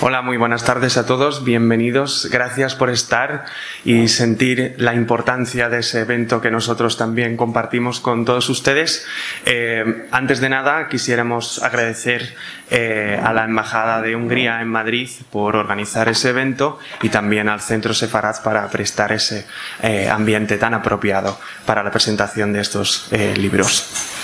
Hola, muy buenas tardes a todos, bienvenidos, gracias por estar y sentir la importancia de ese evento que nosotros también compartimos con todos ustedes. Eh, antes de nada, quisiéramos agradecer eh, a la Embajada de Hungría en Madrid por organizar ese evento y también al Centro Sefarad para prestar ese eh, ambiente tan apropiado para la presentación de estos libros.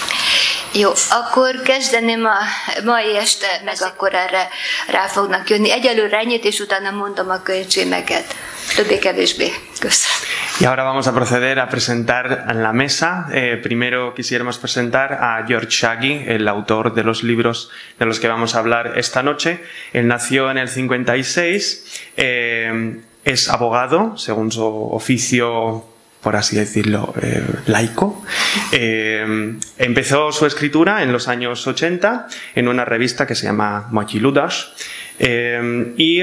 Jó, akkor kezdeném a mai este, meg akkor erre rá fognak jönni. Egyelőre ennyit, és utána mondom a könyvcímeket. Többé-kevésbé. Köszönöm. Y ahora vamos a proceder a presentar en la mesa. Eh, primero quisiéramos presentar a George Shaggy, el autor de los libros de los que vamos a hablar esta noche. Él nació en el 56, eh, es abogado, según su oficio por así decirlo, eh, laico. Eh, empezó su escritura en los años 80 en una revista que se llama Mochiludas eh, y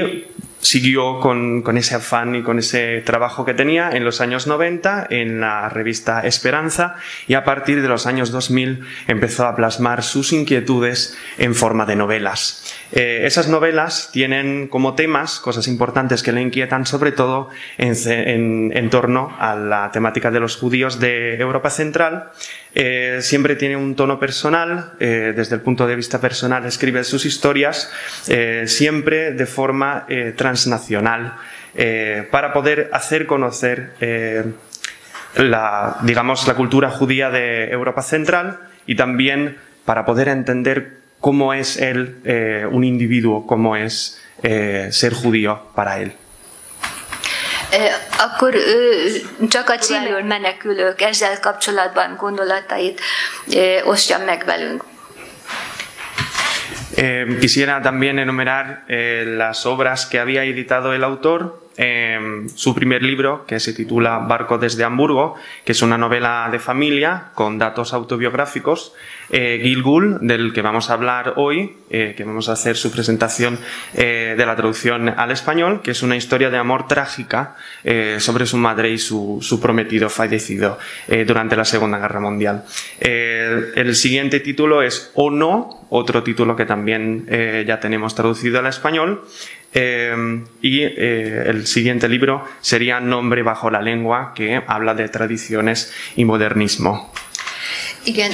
siguió con, ese afán y con ese trabajo que tenía en los años 90 en la revista Esperanza y a partir de los años 2000 empezó a plasmar sus inquietudes en forma de novelas. Eh, esas novelas tienen como temas cosas importantes que le inquietan sobre todo en torno a la temática de los judíos de Europa Central eh, siempre tiene un tono personal, eh, desde el punto de vista personal escribe sus historias, eh, siempre de forma transnacional, para poder hacer conocer la, digamos, la cultura judía de Europa Central y también para poder entender cómo es él un individuo, cómo es ser judío para él. Akkor csak a címről menekülők ezzel kapcsolatban gondolatait osztja meg velünk. Eh, quisiera también enumerar eh, las obras que había editado el autor eh, su primer libro, que se titula Barco desde Hamburgo, que es una novela de familia con datos autobiográficos. Eh, Gilgul, del que vamos a hablar hoy, eh, que vamos a hacer su presentación eh, de la traducción al español, que es una historia de amor trágica eh, sobre su madre y su, su prometido fallecido durante la Segunda Guerra Mundial. el siguiente título es O no, otro título que también ya tenemos traducido al español. Eh, y eh, el siguiente libro sería Nombre bajo la lengua, que habla de tradiciones y modernismo. Igen.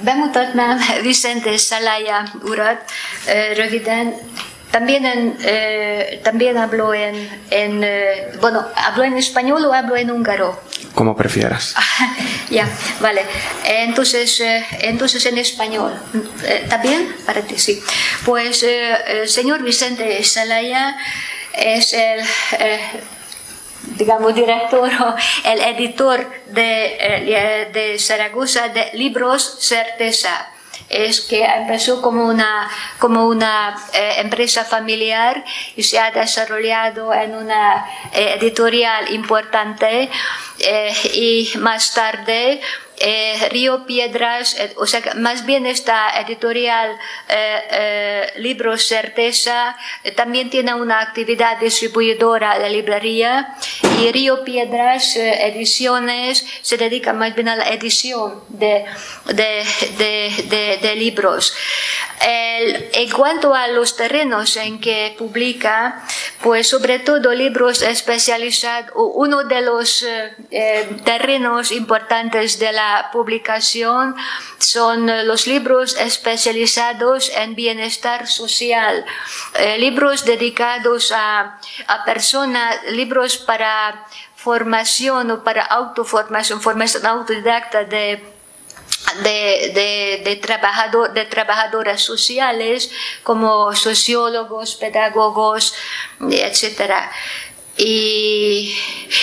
Bemutatnám Vicente Salaya urat röviden. También, en, eh, también hablo en, en eh, bueno, hablo en español o hablo en húngaro. Como prefieras. ya, vale. Entonces, eh, entonces en español. ¿Está bien? Para ti, sí. Pues el señor Vicente Salaya es el digamos, director o el editor de, de Zaragoza de Libros Certeza es que empezó como una, como una eh, empresa familiar y se ha desarrollado en una eh, editorial importante eh, y más tarde eh, Río Piedras, eh, o sea, más bien esta editorial eh, Libros Certeza también tiene una actividad distribuidora de librería y Río Piedras Ediciones se dedica más bien a la edición de, de, de, de libros. El, en cuanto a los terrenos en que publica, pues sobre todo libros especializados, uno de los eh, terrenos importantes de la publicación son los libros especializados en bienestar social, eh, libros dedicados a, a personas, libros para formación o para autoformación, formación autodidacta de de, de, de, trabajador, de trabajadoras sociales como sociólogos, pedagogos, etcétera. Y,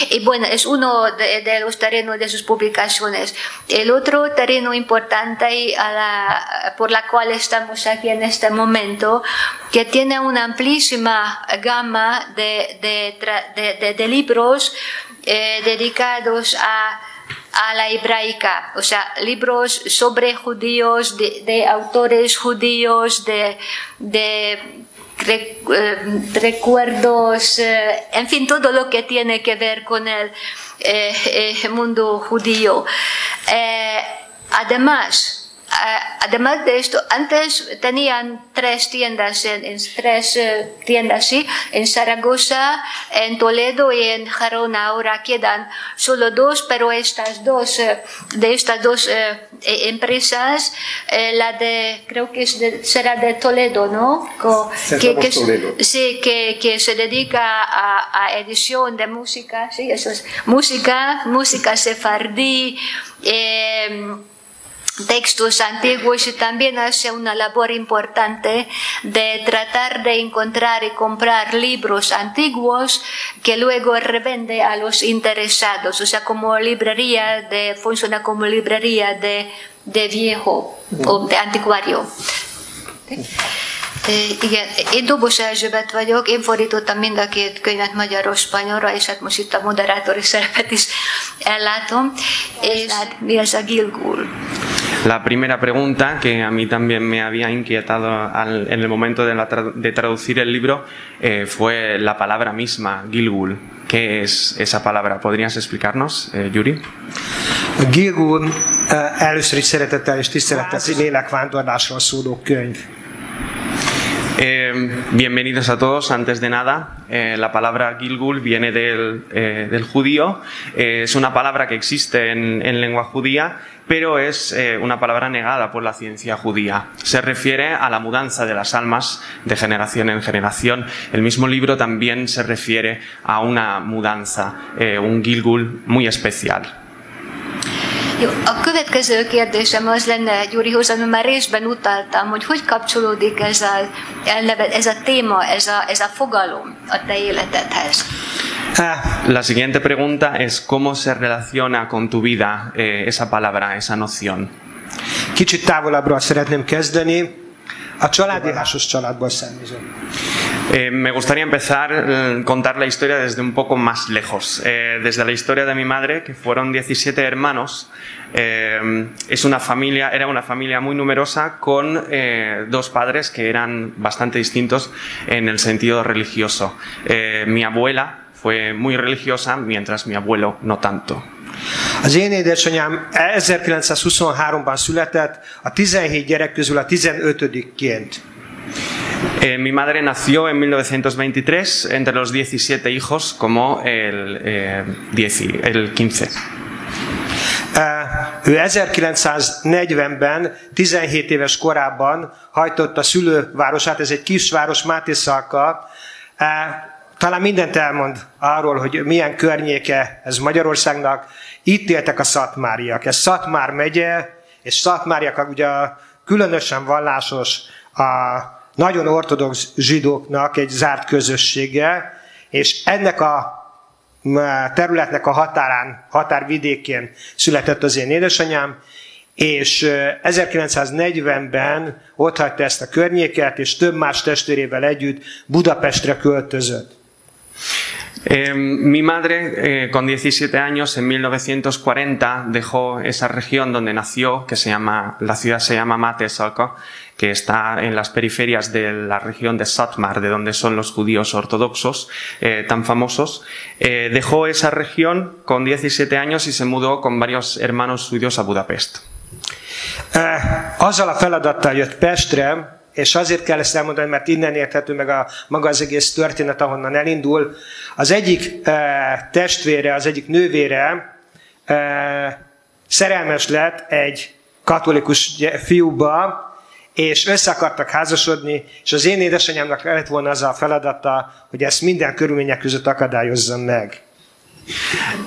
y, bueno, es uno de, de, los terrenos de sus publicaciones. El otro terreno importante a la, por la cual estamos aquí en este momento, que tiene una amplísima gama de, de, de libros eh, dedicados a a la hebraica, o sea, libros sobre judíos, de, autores judíos, de, recuerdos, eh, en fin, todo lo que tiene que ver con el eh, mundo judío. además, además de esto, antes tenían tres tiendas, en, tres eh, tiendas, sí, en Zaragoza, en Toledo y en Jarona. Ahora quedan solo dos, pero estas dos, eh, de estas dos eh, e, empresas, la de, creo que es será de Toledo, ¿no? que, que, Toledo. Sí, que, que se dedica a, a, edición de música, sí, eso es música, música sefardí. Eh, textos antiguos y también hace una labor importante de tratar de encontrar y comprar libros antiguos que luego revende a los interesados, o sea, como librería de, funciona como librería de, de viejo o de anticuario. Igen, én Dobos Erzsébet vagyok, én fordítottam mind a két könyvet magyaros-spanyolra, és hát most itt a moderátori szerepet is ellátom. És hát mi ez a Gilgul? La primera pregunta, que a mí también me había inquietado en el momento de, traducir el libro, eh, fue la palabra misma, Gilgul. ¿Qué es esa palabra? ¿Podrías explicarnos, eh, Yuri? Gilgul uh, először is szeretettel és tisztelettel lélekvándorlásról szóló könyv. Eh, bienvenidos a todos. Antes de nada, eh, la palabra Gilgul viene del, eh, judío. es una palabra que existe en lengua judía, pero es una palabra negada por la ciencia judía. Se refiere a la mudanza de las almas de generación en generación. El mismo libro también se refiere a una mudanza, un Gilgul muy especial. Jó, a következő kérdésem az lenne Gyurihoz, ami már részben utaltam, hogy hogy kapcsolódik ez a, ez a téma, ez a, ez a fogalom a te életedhez? La siguiente pregunta es cómo se relaciona con tu vida eh, esa palabra, esa noción. Kicsit távolabbról szeretném kezdeni. A családi házas családból származom. Eh, me gustaría empezar a eh, contar la historia desde un poco más lejos, eh, desde la historia de mi madre, que fueron 17 hermanos. es una familia, era una familia muy numerosa con dos padres que eran bastante distintos en el sentido religioso. mi abuela fue muy religiosa, mientras mi abuelo no tanto. Az én édesanyám 1923-ban született, a 17 gyerek közül a 15-ként. Eh, mi madre nació en 1923 entre los 17 hijos como el, eh, 10, el 15. Uh, ő 1940-ben, 17 éves korában hajtotta szülővárosát, ez egy kisváros Mátészalka. Uh, talán mindent elmond arról, hogy milyen környéke ez Magyarországnak. Itt éltek a szatmáriak. Ez Szatmár megye, és szatmáriak ugye különösen vallásos a nagyon ortodox zsidóknak egy zárt közössége, és ennek a területnek a határán, határvidékén született az én édesanyám, és 1940-ben ott hagyta ezt a környéket, és több más testvérével együtt Budapestre költözött. Mi madre, eh, con 17 años, en 1940, dejó esa región donde nació, que se llama, la ciudad se llama Matesalka, que está en las periferias de la región de Satmar, de donde son los judíos ortodoxos eh, tan famosos, eh, dejó esa región con 17 años y se mudó con varios hermanos suyos a Budapest. Eh, azzal a feladattal jött Pestre, és azért kell ezt elmondani, mert innen érthető meg a maga az egész történet, ahonnan elindul. Az egyik e, testvére, az egyik nővére e, szerelmes lett egy katolikus fiúba, és össze akartak házasodni, és az én édesanyámnak lett volna az a feladata, hogy ezt minden körülmények között akadályozzam meg.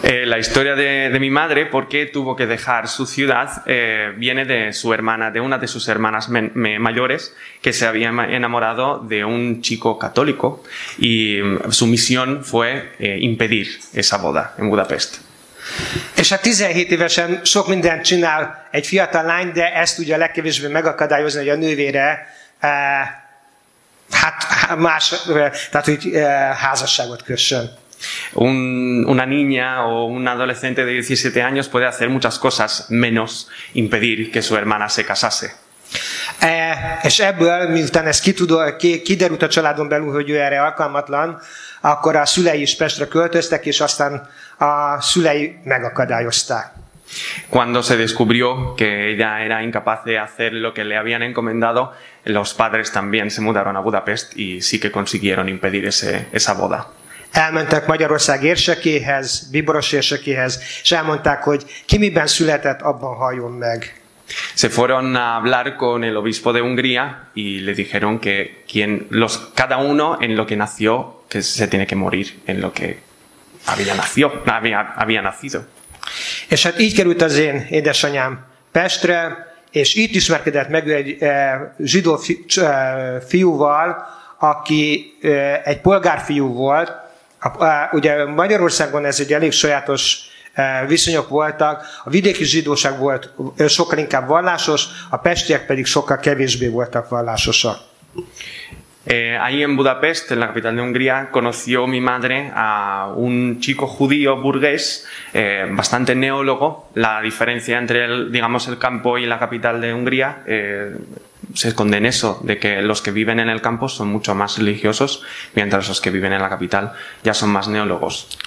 Eh, la historia de, de, mi madre, por qué tuvo que dejar su ciudad, eh, viene de su hermana, de una de sus hermanas men, me, mayores, que se había enamorado de un chico católico y su misión fue eh, impedir esa boda en Budapest. És hát 17 évesen sok mindent csinál egy fiatal lány, de ezt ugye a legkevésbé megakadályozni, hogy a nővére eh, hát más, tehát hogy eh, házasságot kössön. Un- una niña o un adolescente de 17 años puede hacer muchas cosas menos impedir que su hermana se casase. E, és ebből, miután ez kitudó, ki, kiderült a családon belül, hogy ő erre alkalmatlan, akkor a szülei is Pestre költöztek, és aztán a szülei megakadályozták. Cuando se descubrió que ella era incapaz de hacer lo que le habían encomendado, los padres también se mudaron a Budapest y sí que consiguieron impedir ese- esa boda. Elmentek Magyarország érsekéhez, Biboros érsekéhez, és elmondták, hogy ki miben született, abban halljon meg. Se fueron a hablar con el obispo de Hungría y le dijeron que quien, los, cada uno en lo que nació, que se tiene que morir en lo que había, nació, había, había nacido. És hát így került az én édesanyám Pestre, és itt ismerkedett meg egy e, zsidó fi, e, fiúval, aki e, egy polgárfiú volt. A, e, ugye Magyarországon ez egy elég sajátos viszonyok voltak. A vidéki zsidóság volt sokkal inkább vallásos, a pestiek pedig sokkal kevésbé voltak vallásosak. Eh, ahí en Budapest, en la capital de Hungría, conoció mi madre a un chico judío burgués, eh, bastante neólogo. La diferencia entre el, digamos, el campo y la capital de Hungría eh, se esconde en eso, de que los que viven en el campo son mucho más religiosos, mientras los que viven en la capital ya son más neólogos.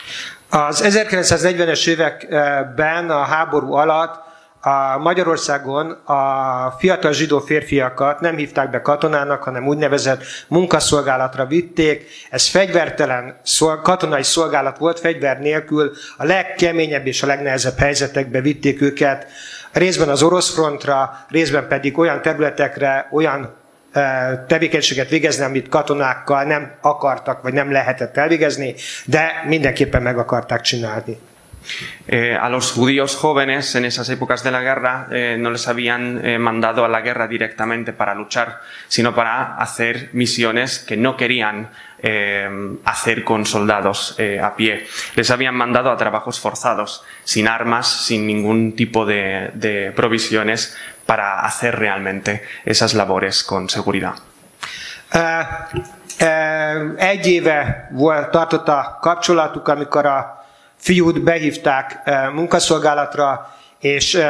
Az 1940-es években a háború alatt a Magyarországon a fiatal zsidó férfiakat nem hívták be katonának, hanem úgynevezett munkaszolgálatra vitték. Ez fegyvertelen katonai szolgálat volt, fegyver nélkül a legkeményebb és a legnehezebb helyzetekbe vitték őket, részben az orosz frontra, részben pedig olyan területekre, olyan tevékenységet végezni, amit katonákkal nem akartak, vagy nem lehetett elvégezni, de mindenképpen meg akarták csinálni. Eh, a los judíos jóvenes en esas épocas de la guerra eh, no les habían eh, mandado a la guerra directamente para luchar, sino para hacer misiones que no querían eh, hacer con soldados a pie. Les habían mandado a trabajos forzados, sin armas, sin ningún tipo de provisiones para hacer realmente esas labores con seguridad. Eh, eh, Egy éve volt, tartott a kapcsolatuk, amikor a fiút behívták eh, munkaszolgálatra, és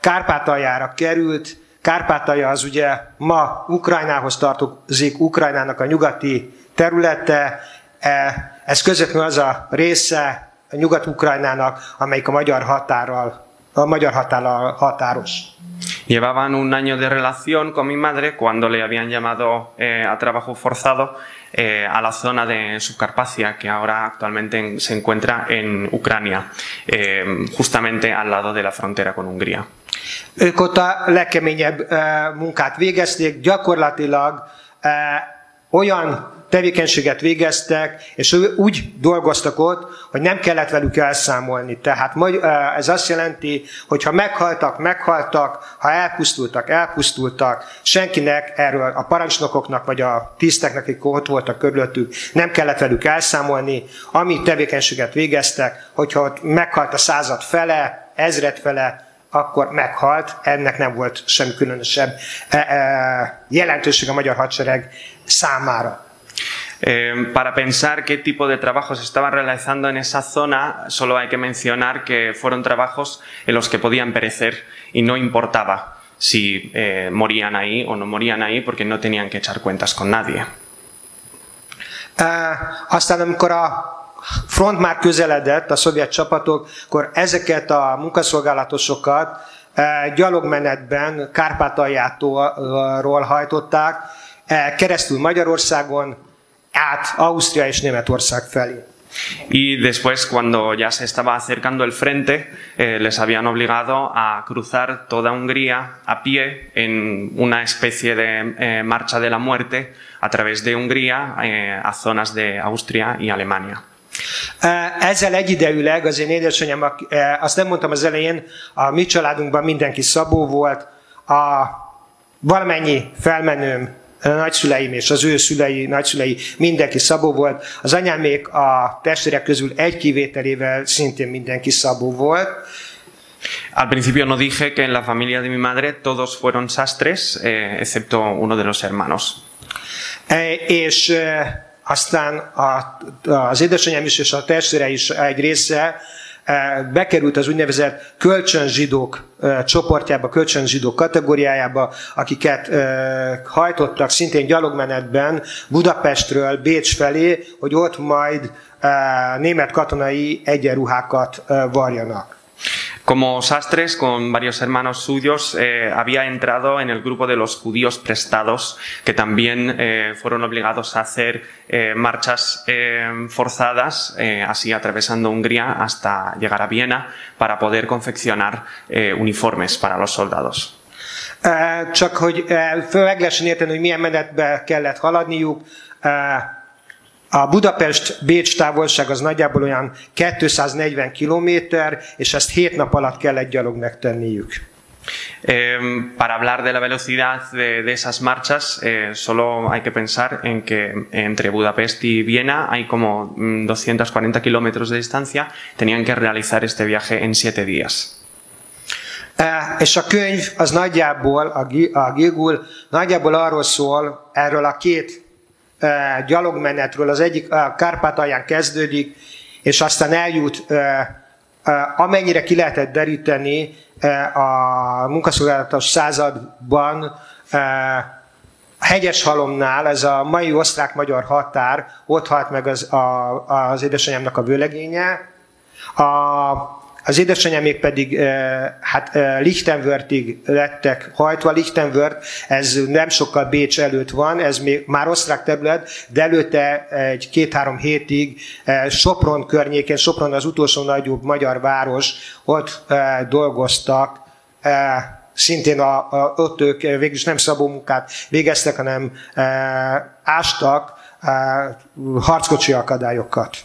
Kárpátaljára került. Kárpátalja az ugye ma Ukrajnához tartozik, Ukrajnának a nyugati területe. Ez közvetlenül az a része a Nyugat-Ukrajnának, amelyik a magyar határral, a magyar határral határos. Llevaban un año de relación con mi madre cuando le habían llamado eh, a trabajo forzado eh, a la zona de Subcarpacia, que ahora actualmente en- se encuentra en Ucrania, eh, justamente al lado de la frontera con Hungría. Ők ott a legkeményebb eh, munkát végezték, gyakorlatilag eh, olyan tevékenységet végeztek, és úgy dolgoztak ott, hogy nem kellett velük elszámolni. Tehát eh, ez azt jelenti, hogy ha meghaltak, meghaltak, ha elpusztultak, elpusztultak, senkinek erről a parancsnokoknak vagy a tiszteknek, akik ott voltak körülöttük, nem kellett velük elszámolni. Ami tevékenységet végeztek, hogyha ott meghalt a század fele, ezred fele, akkor meghalt, ennek nem volt semmi különösebb jelentőség a magyar hadsereg számára. Eh, para pensar qué tipo de trabajos estaban realizando en esa zona, solo hay que mencionar que fueron trabajos en los que podían perecer y no importaba si eh, morían ahí o no morían ahí porque no tenían que echar cuentas con nadie. E, aztán amikor a front már közeledett, a szovjet csapatok, akkor ezeket a munkaszolgálatosokat e, gyalogmenetben Kárpátaljától hajtották, e, keresztül Magyarországon, át Ausztria és Németország felé. Y después, cuando ya se estaba acercando el frente, eh, les habían obligado a cruzar toda Hungría a pie en una especie de eh, marcha de la muerte a través de Hungría eh, a zonas de Austria y Alemania. E, Ezzel egyidejűleg az én édesanyám, aki- e, azt nem mondtam az elején, a mi családunkban mindenki szabó volt, a valamennyi felmenőm, nagyszüleim és az ő szülei, nagyszülei, mindenki szabó volt. Az anyámék a testvérek közül egy kivételével szintén mindenki szabó volt. Al principio no dije que en la familia de mi madre todos fueron sastres, eh, excepto uno de los hermanos. E, És e, aztán a, az édesanyám is és a testvére is egy része bekerült az úgynevezett kölcsönzsidók csoportjába, kölcsönzsidók kategóriájába, akiket hajtottak szintén gyalogmenetben Budapestről Bécs felé, hogy ott majd német katonai egyenruhákat varjanak. Como sastres, con varios hermanos suyos, eh, había entrado en el grupo de los judíos prestados, que también eh, fueron obligados a hacer eh, marchas forzadas, así atravesando Hungría hasta llegar a Viena, para poder confeccionar uniformes para los soldados. Csak hogy meg lehessen érteni, hogy milyen menetbe A Budapest-Bécs távolság az nagyjából olyan 240 kilométer, és ezt 7 nap alatt kell egy gyalog megtenniük. Eh, para hablar de la velocidad de, de esas marchas, eh, solo hay que pensar en que entre Budapest y Viena hay como 240 mm, kilómetros de distancia. Tenían que realizar este viaje en 7 días. Eh, és a könyv az nagyjából, a, a Gilgul nagyjából arról szól, erről a két gyalogmenetről, az egyik a Kárpátalján kezdődik, és aztán eljut, amennyire ki lehetett deríteni a munkaszolgálatos században, hegyes halomnál, ez a mai osztrák-magyar határ, ott halt meg az, a, az édesanyámnak a vőlegénye. A, az édesanyámék pedig hát Lichtenwörthig lettek hajtva. Lichtenwörth, ez nem sokkal Bécs előtt van, ez még már osztrák terület, de előtte egy két-három hétig Sopron környékén, Sopron az utolsó nagyobb magyar város, ott dolgoztak, szintén a, a, ott ők végülis nem szabó munkát végeztek, hanem e, ástak e, harckocsi akadályokat.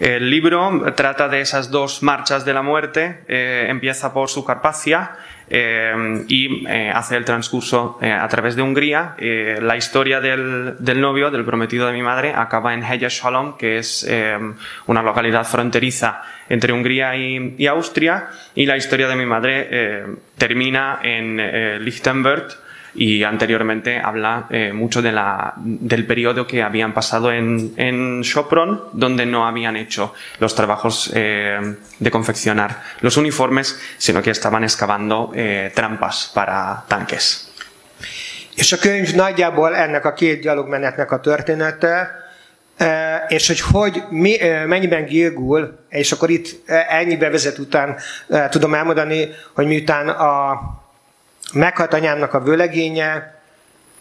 El libro trata de esas dos marchas de la muerte, eh, empieza por su Carpacia eh, y eh, hace el transcurso a través de Hungría. la historia del, novio, del prometido de mi madre, acaba en Hegyeshalom, que es una localidad fronteriza entre Hungría y, Austria, y la historia de mi madre termina en Lichtenberg, y anteriormente habla eh, mucho de la, del periodo que habían pasado en, en Sopron, donde no habían hecho los trabajos eh, de confeccionar los uniformes, sino que estaban excavando eh, trampas para tanques. És a könyv nagyjából ennek a két gyalogmenetnek a története, és hogy, hogy mi, mennyiben Gilgul, és akkor itt ennyi bevezet után tudom elmondani, hogy miután a meghalt anyámnak a vőlegénye,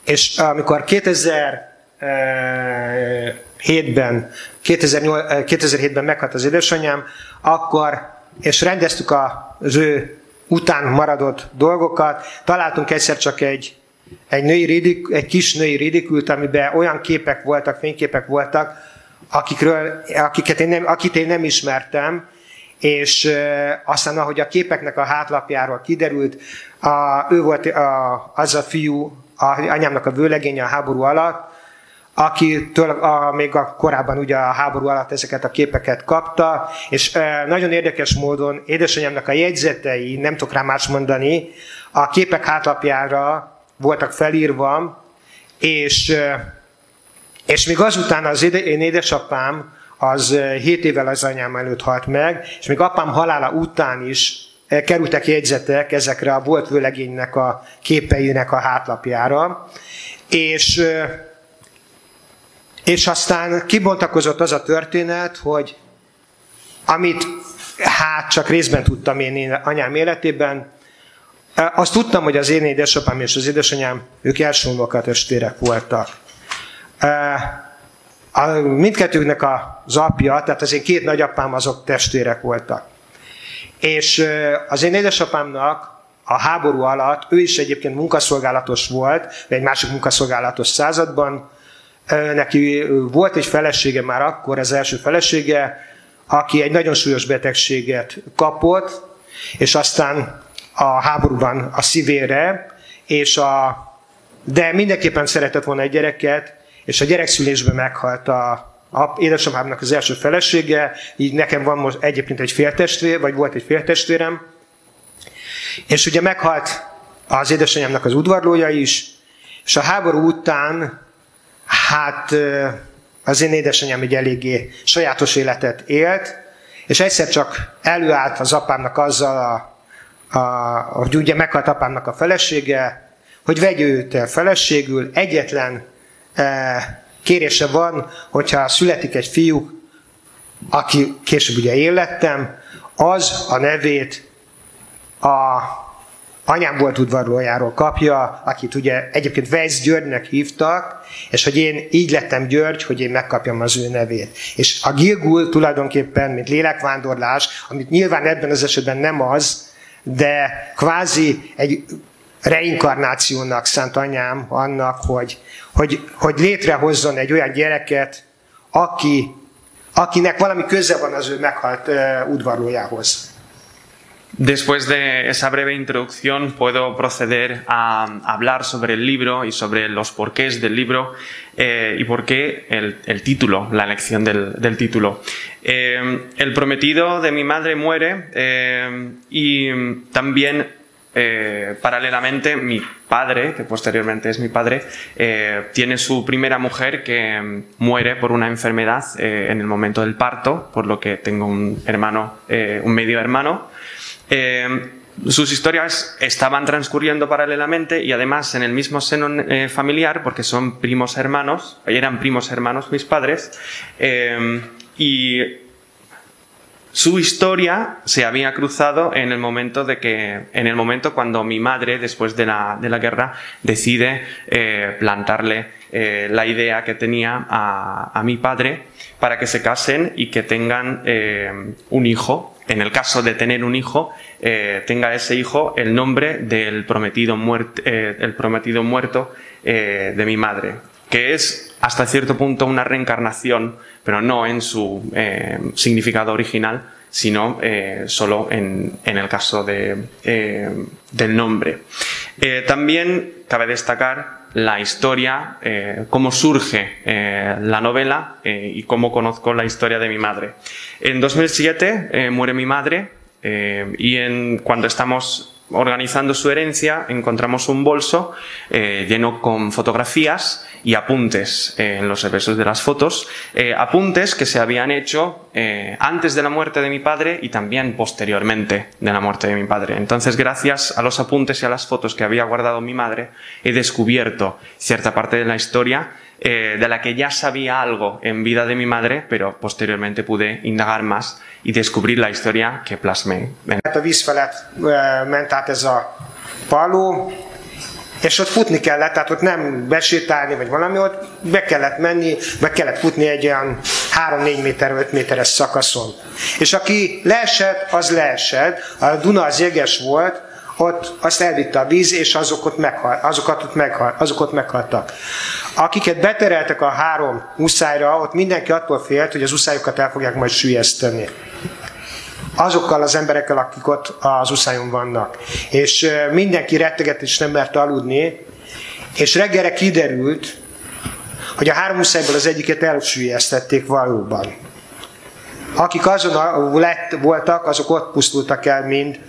és amikor 2007-ben, 2007-ben meghalt az édesanyám, akkor, és rendeztük az ő után maradott dolgokat, találtunk egyszer csak egy, egy, női ridik, egy kis női ridikült, amiben olyan képek voltak, fényképek voltak, akikről, akiket én nem, akit én nem ismertem, és aztán, ahogy a képeknek a hátlapjáról kiderült, a, ő volt a, az a fiú, a, anyámnak a vőlegénye a háború alatt, akitől a, még a korábban ugye a háború alatt ezeket a képeket kapta, és e, nagyon érdekes módon édesanyámnak a jegyzetei, nem tudok rá más mondani, a képek hátlapjára voltak felírva, és, e, és még azután az én édesapám az 7 évvel az anyám előtt halt meg, és még apám halála után is kerültek jegyzetek ezekre a volt vőlegénynek a képeinek a hátlapjára, és, és aztán kibontakozott az a történet, hogy amit hát csak részben tudtam én anyám életében, azt tudtam, hogy az én édesapám és az édesanyám, ők első testvérek voltak. A, mindkettőknek az apja, tehát az én két nagyapám azok testvérek voltak. És az én édesapámnak a háború alatt, ő is egyébként munkaszolgálatos volt, egy másik munkaszolgálatos században, neki volt egy felesége már akkor, az első felesége, aki egy nagyon súlyos betegséget kapott, és aztán a háborúban a szívére, és a, de mindenképpen szeretett volna egy gyereket, és a gyerekszülésben meghalt a, a édesapámnak az első felesége, így nekem van most egyébként egy féltestvér, vagy volt egy féltestvérem, és ugye meghalt az édesanyámnak az udvarlója is, és a háború után hát az én édesanyám egy eléggé sajátos életet élt, és egyszer csak előállt az apámnak azzal, a, a, hogy ugye meghalt apámnak a felesége, hogy vegye őt el feleségül, egyetlen kérése van, hogyha születik egy fiú, aki később ugye élettem, az a nevét a anyám volt udvarlójáról kapja, akit ugye egyébként Weiss Györgynek hívtak, és hogy én így lettem György, hogy én megkapjam az ő nevét. És a Gilgul tulajdonképpen, mint lélekvándorlás, amit nyilván ebben az esetben nem az, de kvázi egy reinkarnációnak szánt anyám annak, hogy, hogy, hogy létrehozzon egy olyan gyereket, aki, akinek valami köze van az ő meghalt uh, udvarlójához. Después de esa breve introducción puedo proceder a hablar sobre el libro y sobre los porqués del libro eh, y por qué el, título, la elección del, título. Eh, el prometido de mi madre muere eh, y también paralelamente mi padre, que posteriormente es mi padre, tiene su primera mujer que muere por una enfermedad en el momento del parto, por lo que tengo un hermano, un medio hermano. Eh, sus historias estaban transcurriendo paralelamente y además en el mismo seno eh, familiar, porque son primos hermanos, eran primos hermanos mis padres, eh, y su historia se había cruzado en el momento de que, en el momento cuando mi madre, después de la, guerra, decide plantarle la idea que tenía a, a, mi padre para que se casen y que tengan un hijo. En el caso de tener un hijo, eh, tenga ese hijo el nombre del prometido, eh, el prometido muerto eh, de mi madre, que es hasta cierto punto una reencarnación, pero no en su significado original, sino solo en, el caso de, del nombre. también cabe destacar la historia, cómo surge la novela y cómo conozco la historia de mi madre. En 2007 eh, muere mi madre eh, y en, cuando estamos organizando su herencia encontramos un bolso eh, lleno con fotografías y apuntes en los reversos de las fotos, apuntes que se habían hecho antes de la muerte de mi padre y también posteriormente de la muerte de mi padre. Entonces, gracias a los apuntes y a las fotos que había guardado mi madre, he descubierto cierta parte de la historia eh, de la que ya sabía algo en vida de mi madre, pero posteriormente pude indagar más y descubrir la historia que plasmé. A víz felett át ez a paló, és ott futni kellett, tehát ott nem besétálni, vagy valami, ott be kellett menni, be kellett futni egy olyan 3-4 méter, 5 méteres szakaszon. És aki leesett, az leesett. A Duna az jeges volt, ott azt elvitte a víz, és azok ott meghal, azokat ott meghal, azok ott meghaltak. Akiket betereltek a három uszályra, ott mindenki attól félt, hogy az uszályokat el fogják majd sülyezteni. Azokkal az emberekkel, akik ott az uszályon vannak. És mindenki retteget és nem mert aludni, és reggelre kiderült, hogy a három uszályból az egyiket elsüllyesztették valóban. Akik azon lett, voltak, azok ott pusztultak el mind,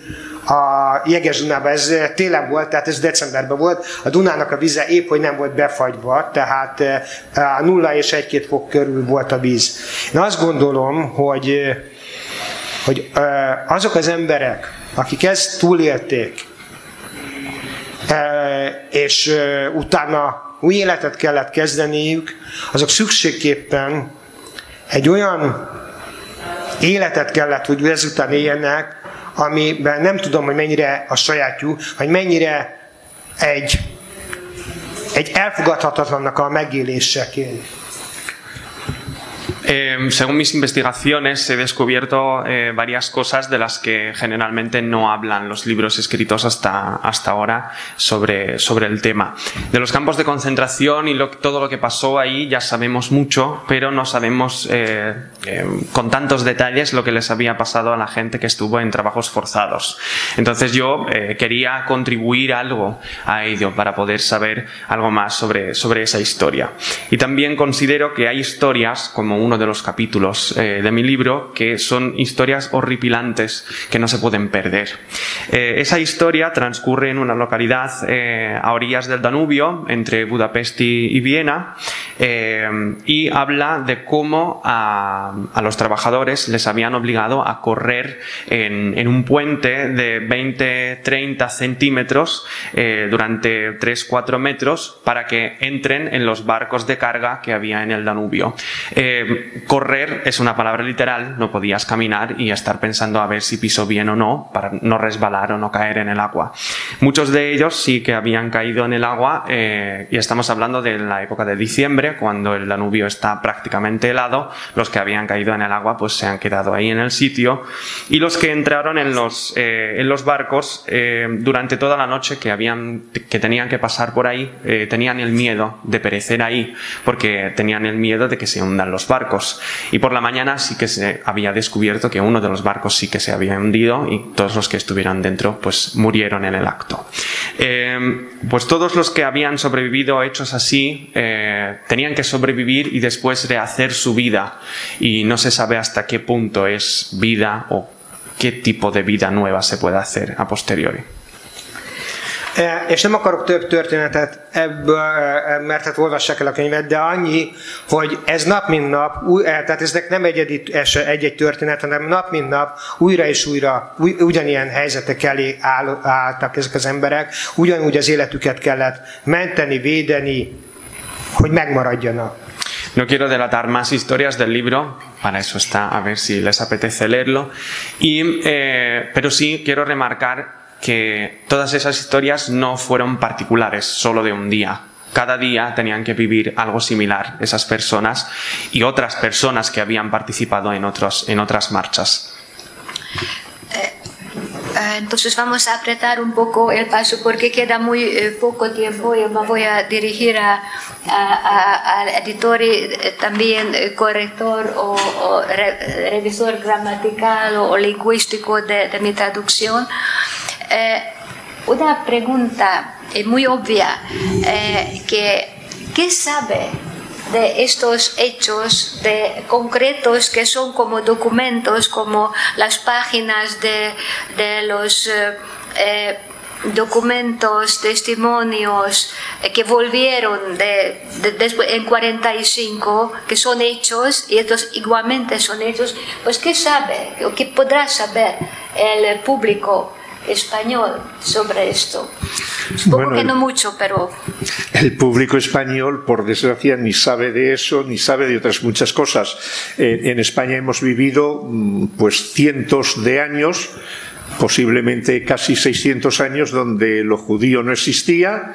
a Jeges Dunában, ez eh, télen volt, tehát ez decemberben volt, a Dunának a vize épp, hogy nem volt befagyva, tehát eh, a nulla és egy-két fok körül volt a víz. Én azt gondolom, hogy, eh, hogy azok az emberek, akik ezt túlélték, és utána új életet kellett kezdeniük, azok szükségképpen egy olyan életet kellett, hogy ezután éljenek, amiben nem tudom, hogy mennyire a sajátjuk, vagy mennyire egy, egy elfogadhatatlannak a megéléseként. Eh, según mis investigaciones he descubierto eh, varias cosas de las que generalmente no hablan los libros escritos hasta, hasta ahora sobre, sobre el tema. De los campos de concentración y todo lo que pasó ahí ya sabemos mucho, pero no sabemos eh, con tantos detalles lo que les había pasado a la gente que estuvo en trabajos forzados. Entonces yo quería contribuir algo a ello para poder saber algo más sobre, sobre esa historia. Y también considero que hay historias como uno de los capítulos eh, de mi libro, que son historias horripilantes que no se pueden perder. Eh, esa historia transcurre en una localidad eh, a orillas del Danubio, entre Budapest y, Viena, y habla de cómo a, los trabajadores les habían obligado a correr en, un puente de 20, 30 centímetros durante 3-4 metros para que entren en los barcos de carga que había en el Danubio. Correr es una palabra literal, no podías caminar y estar pensando a ver si piso bien o no para no resbalar o no caer en el agua. Muchos de ellos sí que habían caído en el agua eh, y estamos hablando de la época de diciembre, cuando el Danubio está prácticamente helado. Los que habían caído en el agua pues se han quedado ahí en el sitio y los que entraron en los, eh, en los barcos eh, durante toda la noche que, habían, que tenían que pasar por ahí tenían el miedo de perecer ahí porque tenían el miedo de que se hundan los barcos. Y por la mañana sí que se había descubierto que uno de los barcos sí que se había hundido y todos los que estuvieran dentro pues murieron en el acto. Eh, pues todos los que habían sobrevivido hechos así eh, tenían que sobrevivir y después rehacer su vida y no se sabe hasta qué punto es vida o qué tipo de vida nueva se puede hacer a posteriori. E, és nem akarok több történetet ebből, e, mert hát olvassák el a könyvet, de annyi, hogy ez nap mint nap, e, tehát ezek nem egyedi egy-egy történet, hanem nap mint nap újra és újra ugyanilyen helyzetek elé áll, álltak ezek az emberek, ugyanúgy az életüket kellett menteni, védeni, hogy megmaradjanak. No quiero delatar más historias del libro, para eso está, a ver si les apetece leerlo. Y, eh, pero sí quiero remarcar que todas esas historias no fueron particulares, solo de un día. Cada día tenían que vivir algo similar esas personas y otras personas que habían participado en, otros, en otras marchas. Eh, eh, entonces vamos a apretar un poco el paso porque queda muy eh, poco tiempo y me voy a dirigir al editor y también corrector o, revisor gramatical o, lingüístico de, de mi traducción. Eh, una pregunta eh, muy obvia, eh, que ¿qué sabe de estos hechos de, concretos que son como documentos, como las páginas de, de los documentos, testimonios que volvieron de, de, en 45, que son hechos, y estos igualmente son hechos, pues ¿qué sabe o qué podrá saber el público español sobre esto. Supongo que no mucho, pero... El público español, por desgracia, ni sabe de eso, ni sabe de otras muchas cosas. Eh, en España hemos vivido mm, pues cientos de años posiblemente casi 600 años donde lo judío no existía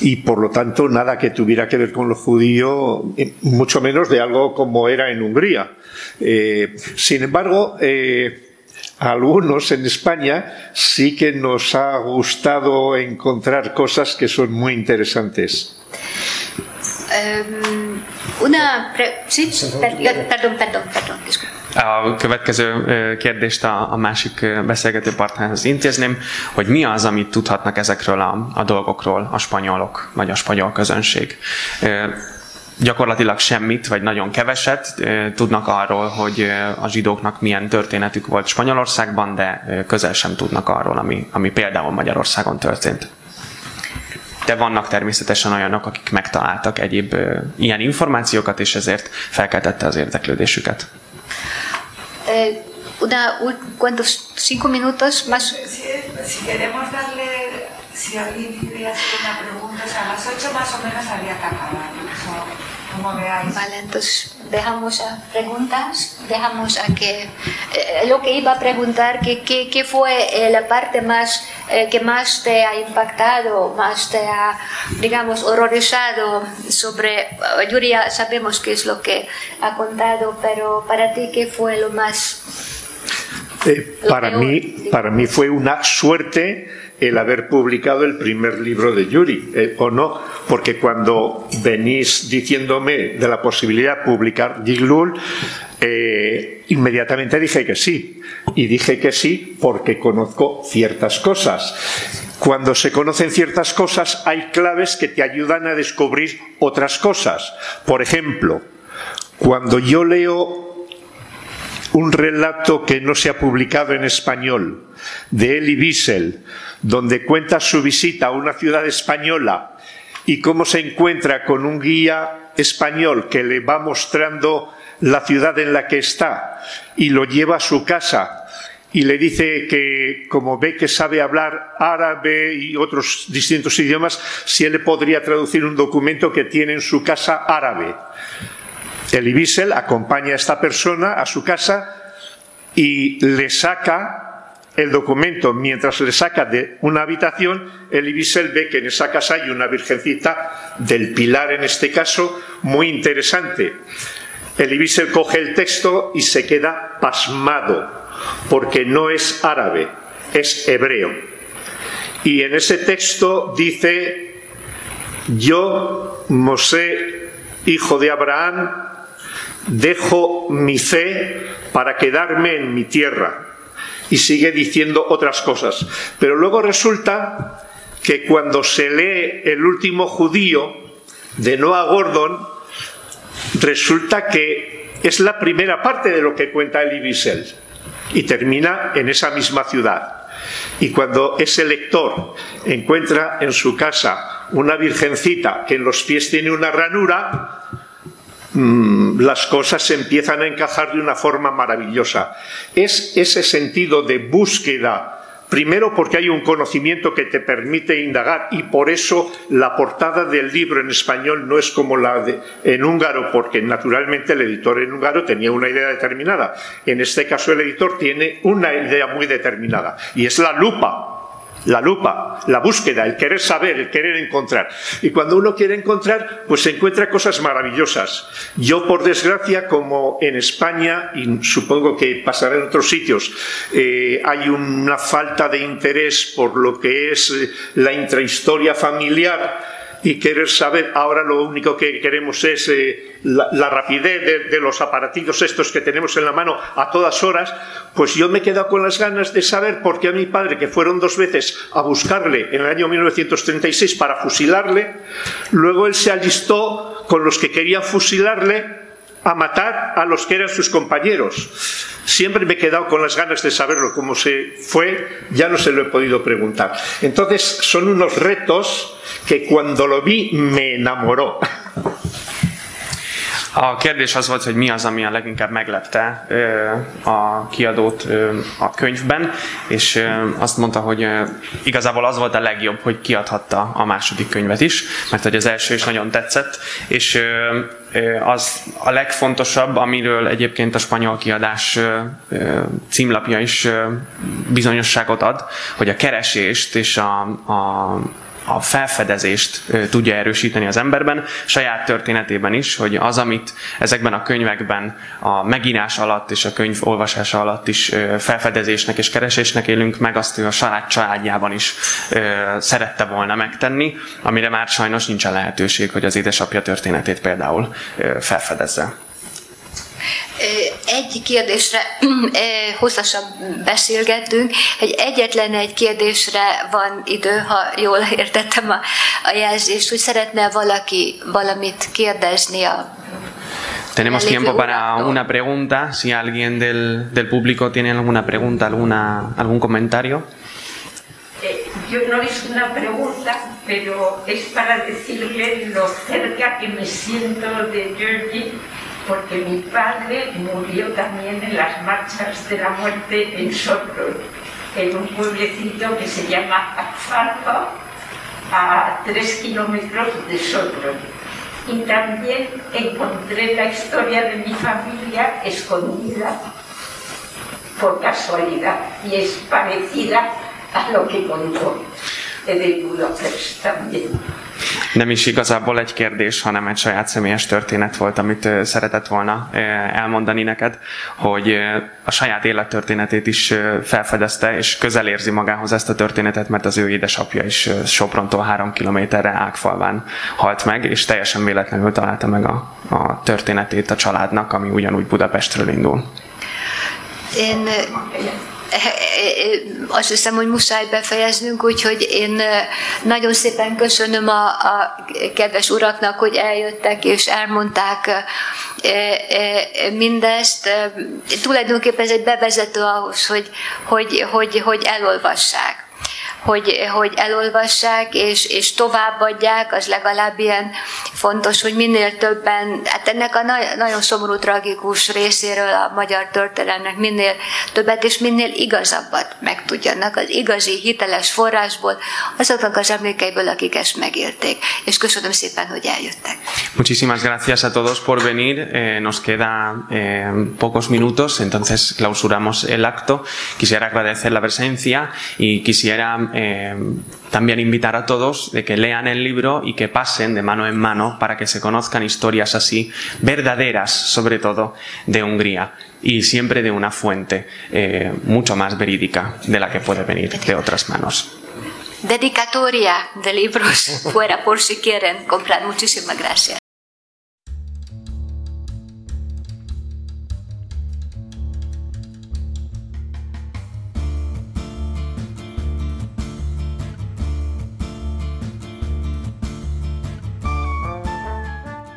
y por lo tanto nada que tuviera que ver con lo judío, eh, mucho menos de algo como era en Hungría. Eh, sin embargo, algunos en España sí que nos ha gustado encontrar cosas que son muy interesantes. Um, una sí, perdón, perdón, perdón, A következő kérdést a, a másik beszélgető partnerhez intézném, hogy mi az, amit tudhatnak ezekről a, a dolgokról a spanyolok, vagy a spanyol közönség gyakorlatilag semmit, vagy nagyon keveset tudnak arról, hogy a zsidóknak milyen történetük volt Spanyolországban, de közel sem tudnak arról, ami, ami például Magyarországon történt. De vannak természetesen olyanok, akik megtaláltak egyéb ilyen információkat, és ezért felkeltette az érdeklődésük. Eh, una, ¿cuántos? ¿Cinco minutos más? Si, si queremos darle, si alguien quiere hacer una pregunta, o sea, a las ocho más o menos habría que acabar. Vale, entonces dejamos a preguntas, dejamos a que eh, lo que iba a preguntar, que, qué fue eh, la parte más eh, que más te ha impactado, más te ha, digamos, horrorizado sobre, Yuri sabemos qué es lo que ha contado, pero para ti qué fue lo más... para, mí, para mí fue una suerte el haber publicado el primer libro de Yuri, eh, o no, porque cuando venís diciéndome de la posibilidad de publicar Giglul, eh, inmediatamente dije que sí. Y dije que sí porque conozco ciertas cosas. Cuando se conocen ciertas cosas, hay claves que te ayudan a descubrir otras cosas. Por ejemplo, cuando yo leo un relato que no se ha publicado en español de Elie Wiesel, donde cuenta su visita a una ciudad española y cómo se encuentra con un guía español que le va mostrando la ciudad en la que está y lo lleva a su casa y le dice que como ve que sabe hablar árabe y otros distintos idiomas, si él le podría traducir un documento que tiene en su casa árabe. Elie Wiesel acompaña a esta persona a su casa y le saca el documento. Mientras le saca de una habitación, Elie Wiesel ve que en esa casa hay una virgencita del pilar, en este caso, muy interesante. Elie Wiesel coge el texto y se queda pasmado, porque no es árabe, es hebreo. Y en ese texto dice, yo, Mosé, hijo de Abraham, dejo mi fe para quedarme en mi tierra. Y sigue diciendo otras cosas. Pero luego resulta que cuando se lee el último judío de Noah Gordon, resulta que es la primera parte de lo que cuenta Elie Wiesel y termina en esa misma ciudad. Y cuando ese lector encuentra en su casa una virgencita que en los pies tiene una ranura, mm, las cosas se empiezan a encajar de una forma maravillosa. Es ese sentido de búsqueda Primero porque hay un conocimiento que te permite indagar y por eso la portada del libro en español no es como la de, en húngaro, porque naturalmente el editor en húngaro tenía una idea determinada. En este caso el editor tiene una idea muy determinada y es la lupa la lupa, la búsqueda, el querer saber, el querer encontrar. Y cuando uno quiere encontrar, pues se encuentra cosas maravillosas. Yo, por desgracia, como en España, y supongo que pasará en otros sitios, eh, hay una falta de interés por lo que es eh, la intrahistoria familiar, y querer saber, ahora lo único que queremos es eh, la, rapidez de, los aparatillos estos que tenemos en la mano a todas horas, pues yo me he quedado con las ganas de saber por qué a mi padre, que fueron dos veces a buscarle en el año 1936 para fusilarle, luego él se alistó con los que querían fusilarle a matar a los que eran sus compañeros. Siempre me he quedado con las ganas de saberlo, cómo se fue, ya no se lo he podido preguntar. Entonces son unos retos que cuando lo vi me enamoró. A kérdés az volt, hogy mi az, ami a leginkább meglepte a kiadót a könyvben, és azt mondta, hogy igazából az volt a legjobb, hogy kiadhatta a második könyvet is, mert hogy az első is nagyon tetszett, és az a legfontosabb, amiről egyébként a spanyol kiadás címlapja is bizonyosságot ad, hogy a keresést és a, a a felfedezést tudja erősíteni az emberben, saját történetében is, hogy az, amit ezekben a könyvekben a megínás alatt és a könyv olvasása alatt is felfedezésnek és keresésnek élünk meg, azt ő a család családjában is szerette volna megtenni, amire már sajnos nincsen lehetőség, hogy az édesapja történetét például felfedezze. Egy kérdésre hosszasan beszélgettünk, hogy egyetlen egy kérdésre van idő, ha jól értettem a, a jelzést, hogy szeretne valaki valamit kérdezni a Tenemos tiempo para una pregunta. Si alguien del, del público tiene alguna pregunta, alguna, algún comentario. Eh, yo no es una pregunta, pero es para decirle lo cerca que me siento de Georgie porque mi padre murió también en las marchas de la muerte en Sopron, en un pueblecito que se llama Alfalfa, a tres kilómetros de Sopron. Y también encontré la historia de mi familia escondida por casualidad y es parecida a lo que contó de Budapest también. Nem is igazából egy kérdés, hanem egy saját személyes történet volt, amit szeretett volna elmondani neked, hogy a saját élettörténetét is felfedezte, és közel érzi magához ezt a történetet, mert az ő édesapja is Soprontól három kilométerre Ágfalván halt meg, és teljesen véletlenül találta meg a, a történetét a családnak, ami ugyanúgy Budapestről indul. Én azt hiszem, hogy muszáj befejeznünk, úgyhogy én nagyon szépen köszönöm a, a kedves uraknak, hogy eljöttek és elmondták mindezt. Tulajdonképpen ez egy bevezető ahhoz, hogy, hogy, hogy, hogy elolvassák hogy, hogy elolvassák és, és továbbadják, az legalább ilyen fontos, hogy minél többen, hát ennek a na- nagyon szomorú, tragikus részéről a magyar történelemnek minél többet és minél igazabbat megtudjanak az igazi, hiteles forrásból, azoknak az emlékeiből, akik ezt megélték. És köszönöm szépen, hogy eljöttek. Muchísimas gracias a todos por venir. Eh, nos queda eh, pocos minutos, entonces clausuramos el acto. Quisiera agradecer la presencia y quisiera eh, también invitar a todos de que lean el libro y que pasen de mano en mano para que se conozcan historias así verdaderas, sobre todo de Hungría y siempre de una fuente eh, mucho más verídica de la que puede venir de otras manos. Dedicatoria de libros fuera por si quieren comprar. Muchísimas gracias.